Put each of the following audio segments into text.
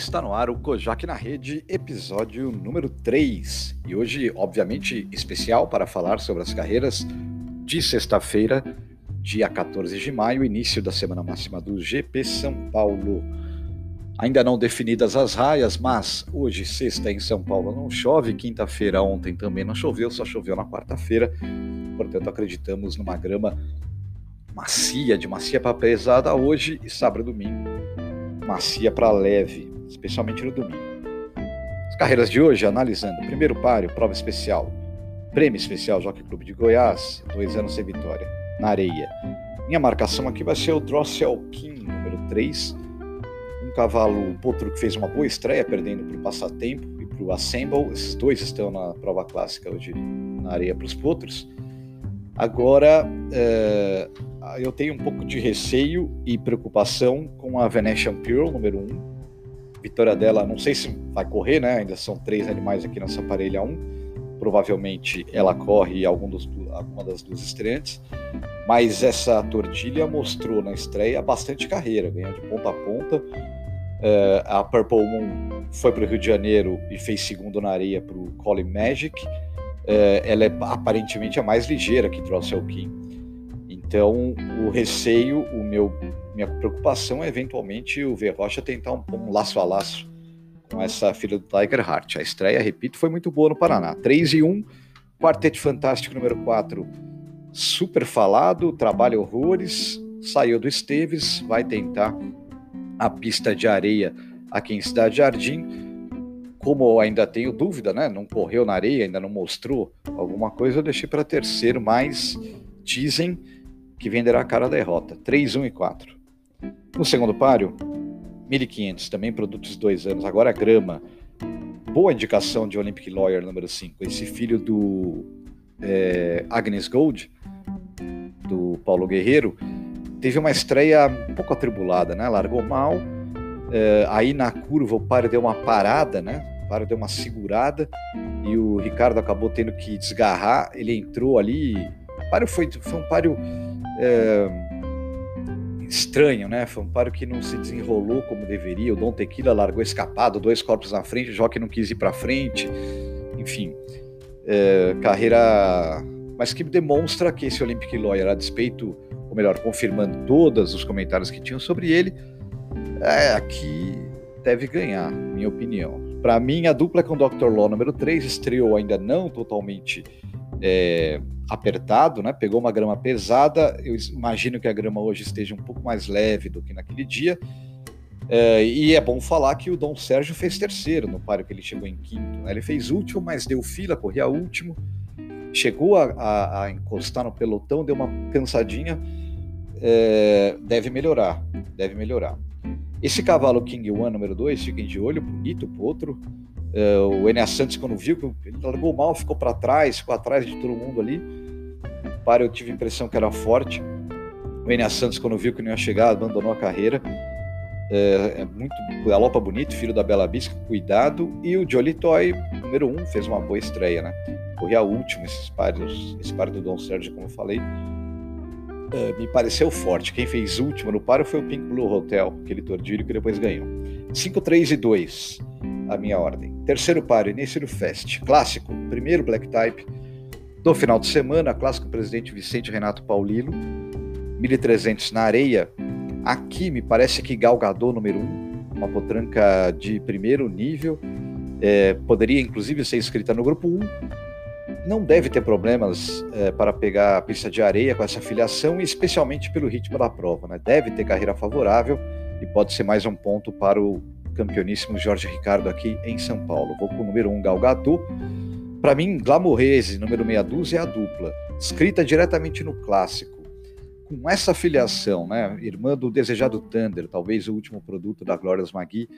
Está no ar o Kojak na Rede, episódio número 3. E hoje, obviamente, especial para falar sobre as carreiras de sexta-feira, dia 14 de maio, início da semana máxima do GP São Paulo. Ainda não definidas as raias, mas hoje, sexta, em São Paulo não chove, quinta-feira, ontem também não choveu, só choveu na quarta-feira. Portanto, acreditamos numa grama macia, de macia para pesada hoje e sábado e domingo, macia para leve especialmente no domingo. As carreiras de hoje, analisando primeiro páreo, prova especial, prêmio especial Jockey Clube de Goiás, dois anos sem vitória, na areia. Minha marcação aqui vai ser o Drossel King, número 3, um cavalo potro que fez uma boa estreia, perdendo para o Passatempo e para o Assemble, esses dois estão na prova clássica hoje na areia para os potros. Agora, é, eu tenho um pouco de receio e preocupação com a Venetian Pearl, número 1, vitória dela, não sei se vai correr, né? Ainda são três animais aqui nessa parelha 1. Provavelmente ela corre algum dos, alguma das duas estreantes. Mas essa tordilha mostrou na estreia bastante carreira, ganhou de ponta a ponta. Uh, a Purple Moon foi para o Rio de Janeiro e fez segundo na areia para o Colin Magic. Uh, ela é aparentemente a mais ligeira que Drossel King. Então, o receio, o meu minha preocupação é eventualmente o V Rocha tentar um, um, laço a laço com essa filha do Tiger Heart. A estreia, repito, foi muito boa no Paraná. 3 e 1, Quarteto Fantástico número 4, super falado, trabalha horrores, saiu do Esteves, vai tentar a pista de areia aqui em Cidade Jardim. Como ainda tenho dúvida, né? Não correu na areia, ainda não mostrou alguma coisa, eu deixei para terceiro, mas dizem que venderá a cara da derrota. 3, 1 e 4. No segundo páreo, 1.500, também produtos de dois anos, agora grama. Boa indicação de Olympic Lawyer número 5, esse filho do é, Agnes Gold, do Paulo Guerreiro, teve uma estreia um pouco atribulada, né? Largou mal, é, aí na curva o páreo deu uma parada, né? O páreo deu uma segurada e o Ricardo acabou tendo que desgarrar. Ele entrou ali. O páreo foi, foi um páreo. É, estranho, né? Foi um páreo que não se desenrolou como deveria. O Dom Tequila largou escapado, dois corpos na frente, o Jockey não quis ir para frente. Enfim, é, carreira. Mas que demonstra que esse Olympic Lawyer, a despeito, ou melhor, confirmando todos os comentários que tinham sobre ele, é, aqui deve ganhar, minha opinião. Para mim, a dupla com o Dr. Law número 3 estreou ainda não totalmente é, apertado, né? Pegou uma grama pesada. Eu imagino que a grama hoje esteja um pouco mais leve do que naquele dia. É, e é bom falar que o Dom Sérgio fez terceiro no páreo que ele chegou em quinto. Né? Ele fez último, mas deu fila, corria último. Chegou a, a, a encostar no pelotão, deu uma cansadinha. É, deve melhorar, deve melhorar. Esse cavalo King One número 2, fiquem de olho, bonito. Uh, o Enéas Santos, quando viu que ele largou mal, ficou para trás, ficou atrás de todo mundo ali. Para eu tive a impressão que era forte. O Enéas Santos, quando viu que não ia chegar, abandonou a carreira. É, é muito galopa bonito, filho da Bela Bisca, cuidado. E o Jolly Toy, número um, fez uma boa estreia, né? A última, esses pares, esse par do Dom Sérgio, como eu falei. É, me pareceu forte. Quem fez último no paro foi o Pink Blue Hotel, aquele tordilho que depois ganhou. 5, 3 e 2 a minha ordem. Terceiro páreo, início do Fest. Clássico, primeiro Black Type do final de semana, clássico presidente Vicente Renato Paulino, 1300 na areia. Aqui me parece que Galgador número 1, um, uma potranca de primeiro nível, é, poderia inclusive ser inscrita no grupo 1. Não deve ter problemas é, para pegar a pista de areia com essa filiação, especialmente pelo ritmo da prova. Né? Deve ter carreira favorável e pode ser mais um ponto para o campeoníssimo Jorge Ricardo aqui em São Paulo. Vou com o número 1, um, Galgador. Para mim, Glamourese, número meia dúzia, é a dupla, escrita diretamente no clássico. Com essa filiação, né, irmã do Desejado Thunder, talvez o último produto da Glórias Magui,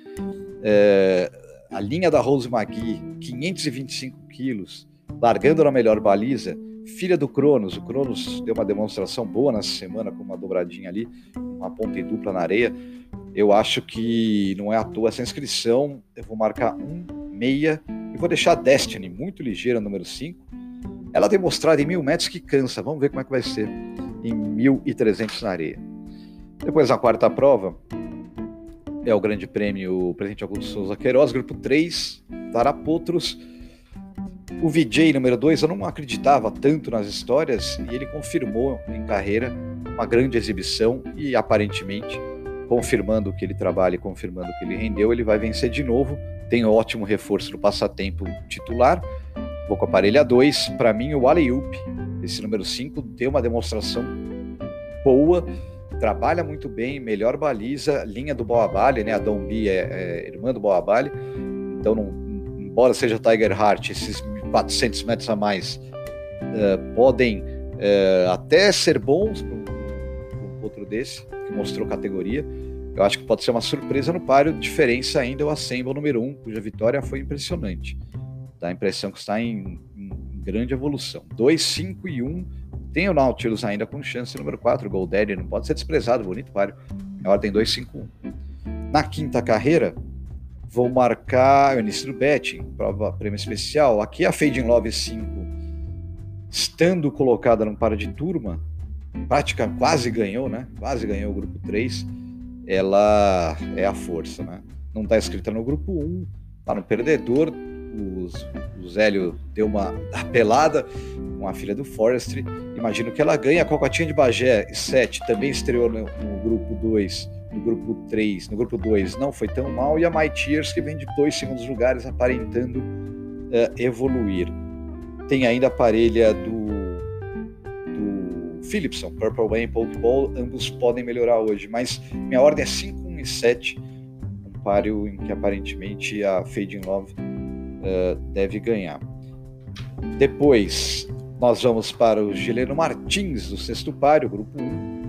é, a linha da Rose Magui, 525 quilos, largando na melhor baliza, filha do Cronos. O Cronos deu uma demonstração boa nessa semana com uma dobradinha ali, uma ponta e dupla na areia. Eu acho que não é à toa essa inscrição. Eu vou marcar um meia e vou deixar Destiny muito ligeira, número 5. Ela tem mostrado em mil metros que cansa. Vamos ver como é que vai ser em 1.300 na areia. Depois a quarta prova, é o Grande Prêmio Presidente Augusto Souza Queiroz, grupo 3, Tarapotros. O VJ número 2, eu não acreditava tanto nas histórias e ele confirmou em carreira uma grande exibição e aparentemente, confirmando que ele trabalha e confirmando que ele rendeu, ele vai vencer de novo. Tem ótimo reforço no passatempo titular. Vou com a parelha 2. Para mim, o Aleyup, esse número 5, tem uma demonstração boa trabalha muito bem, melhor baliza, linha do Boabali, né? A Dombi é, é irmã do Boabali, então não, embora seja Tiger Heart, esses 400 metros a mais uh, podem uh, até ser bons para outro desse, que mostrou categoria. Eu acho que pode ser uma surpresa no páreo, diferença ainda é o Assemble número 1, um, cuja vitória foi impressionante. Dá a impressão que está em, em grande evolução. 2, 5 e 1. Um, tem o Nautilus ainda com chance número 4, o Goldaddy, não pode ser desprezado, bonito páreo. É ordem 2-5-1. Na quinta carreira, vou marcar o início do betting, prova prêmio especial. Aqui a Fade Love 5, estando colocada num par de turma, prática quase ganhou, né? Quase ganhou o grupo 3. Ela é a força, né? Não está escrita no grupo 1, tá no perdedor. Os, o Zélio deu uma apelada com a filha do Forestry imagino que ela ganha. A Cocotinha de Bagé 7 também estreou no, no grupo 2, no grupo 3, no grupo 2 não foi tão mal. E a My Tears, que vem de dois segundos lugares, aparentando uh, evoluir. Tem ainda a parelha do Philipson, Purple Wayne e Pokeball, ambos podem melhorar hoje, mas minha ordem é 5, 1 e 7, um páreo em que aparentemente a Fade in Love uh, deve ganhar. Depois, nós vamos para o Gileno Martins, do sexto páreo, grupo 1.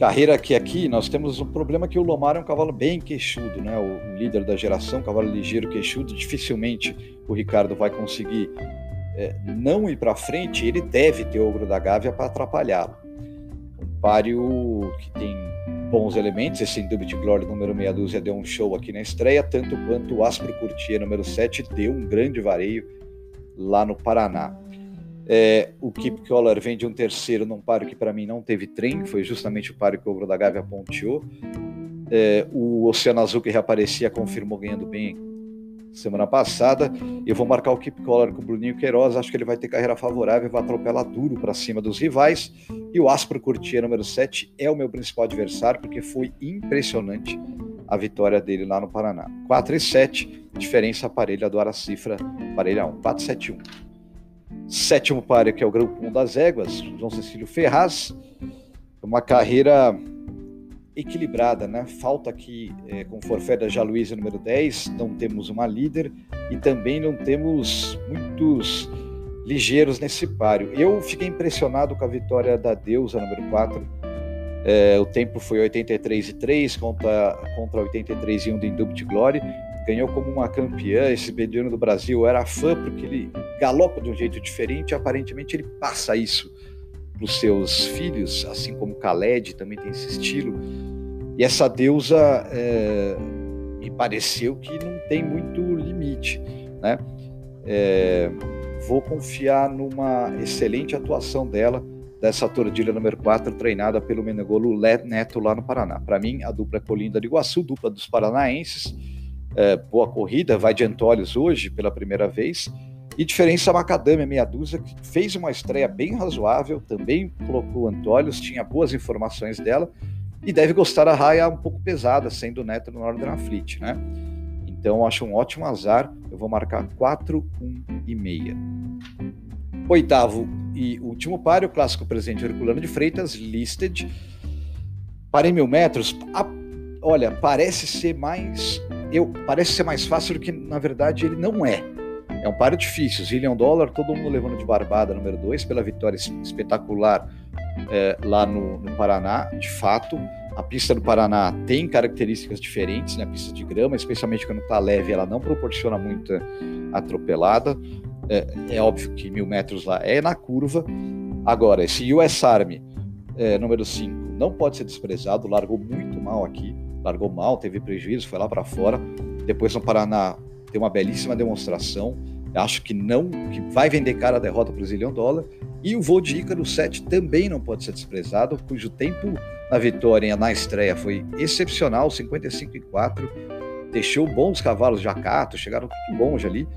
Carreira que aqui nós temos um problema que o Lomar é um cavalo bem queixudo, né? O, líder da geração, cavalo ligeiro, queixudo. Dificilmente o Ricardo vai conseguir é, não ir para frente. Ele deve ter ogro da Gávea para atrapalhá-lo. Um páreo que tem bons elementos. Esse Indubit Glory número meia dúzia deu um show aqui na estreia, tanto quanto o Aspro Curtier número 7 deu um grande vareio lá no Paraná. É, o Keep Collar vem de um terceiro num páreo que para mim não teve trem, foi justamente o páreo que o Ogro da Gávea ponteou. É, o Oceano Azul que reaparecia confirmou ganhando bem semana passada. Eu vou marcar o Keep Collar com o Bruninho Queiroz, acho que ele vai ter carreira favorável, vai atropelar duro para cima dos rivais. E o Aspro Curtia número 7 é o meu principal adversário, porque foi impressionante a vitória dele lá no Paraná. 4 e 7, diferença parelha do Aracifra, parelha 1, 4 7 1. Sétimo páreo, que é o grupo 1 das éguas, João Cecílio Ferraz. Uma carreira equilibrada, né? Falta aqui, é, com forfé da Jaluísa número 10, não temos uma líder e também não temos muitos ligeiros nesse páreo. Eu fiquei impressionado com a vitória da Deusa número 4, é, o tempo foi 83 e 3 contra, contra 83 e 1 do Indubit Glory. Ganhou como uma campeã. Esse mediano do Brasil era fã porque ele galopa de um jeito diferente. Aparentemente ele passa isso para os seus filhos, assim como Khaled também tem esse estilo. E essa deusa é, me pareceu que não tem muito limite, né? É, vou confiar numa excelente atuação dela dessa tordilha número 4, treinada pelo Menegolo Neto lá no Paraná. Para mim, a dupla é Colinda de Iguaçu, dupla dos paranaenses. É, boa corrida, vai de Antolhos hoje pela primeira vez. E diferença Macadâmia, meia dúzia, que fez uma estreia bem razoável, também colocou Antolhos, tinha boas informações dela, e deve gostar da raia um pouco pesada, sendo Neto no Northern Fleet, né? Então, acho um ótimo azar. Eu vou marcar 4, 1 e meia. Oitavo e último páreo, o clássico presente Herculano de Freitas, listed. Para em mil metros, a, olha, parece ser mais. Eu, parece ser mais fácil do que, na verdade, ele não é. É um páreo difícil. Zillion Dollar, todo mundo levando de barbada, número 2, pela vitória espetacular é, lá no, no, Paraná, de fato. A pista do Paraná tem características diferentes, né? A pista de grama, especialmente quando está leve, ela não proporciona muita atropelada. É, é, óbvio que mil metros lá é na curva. Agora, esse US Army é, número 5 não pode ser desprezado, largou muito mal aqui, largou mal, teve prejuízo, foi lá para fora. Depois no Paraná tem uma belíssima demonstração. Acho que não, que vai vender cara a derrota para o zilhão dólar. E o voo de Ícaro 7 também não pode ser desprezado, cujo tempo na vitória na estreia foi excepcional, 55 e 4. Deixou bons cavalos de acato, chegaram muito longe ali.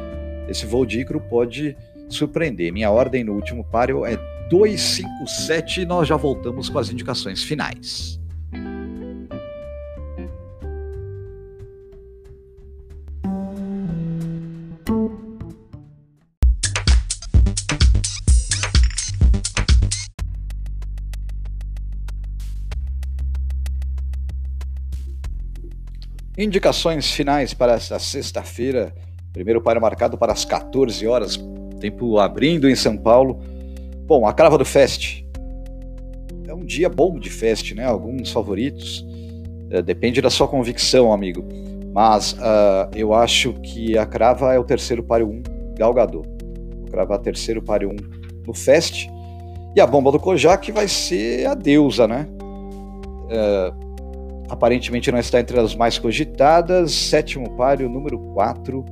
Esse voo de Ícaro pode surpreender. Minha ordem no último páreo é 257 e nós já voltamos com as indicações finais. Indicações finais para esta sexta-feira. Primeiro páreo marcado para as 14 horas, tempo abrindo em São Paulo. Bom, a Crava do Fest. É um dia bom de fest, né? Alguns favoritos. É, depende da sua convicção, amigo. Mas uh, eu acho que a Crava é o terceiro páreo 1 galgador. Vou cravar terceiro páreo 1 no Fest. E a bomba do Kojak vai ser a deusa, né? Uh, aparentemente não está entre as mais cogitadas. Sétimo páreo, número 4,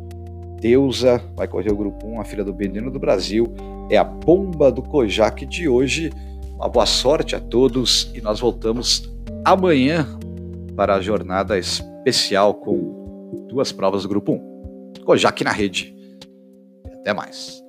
Deusa, vai correr o grupo 1, a filha do Benino do Brasil. É a bomba do Kojak de hoje. Uma boa sorte a todos e nós voltamos amanhã para a jornada especial com duas provas do grupo 1. Kojak na rede. Até mais.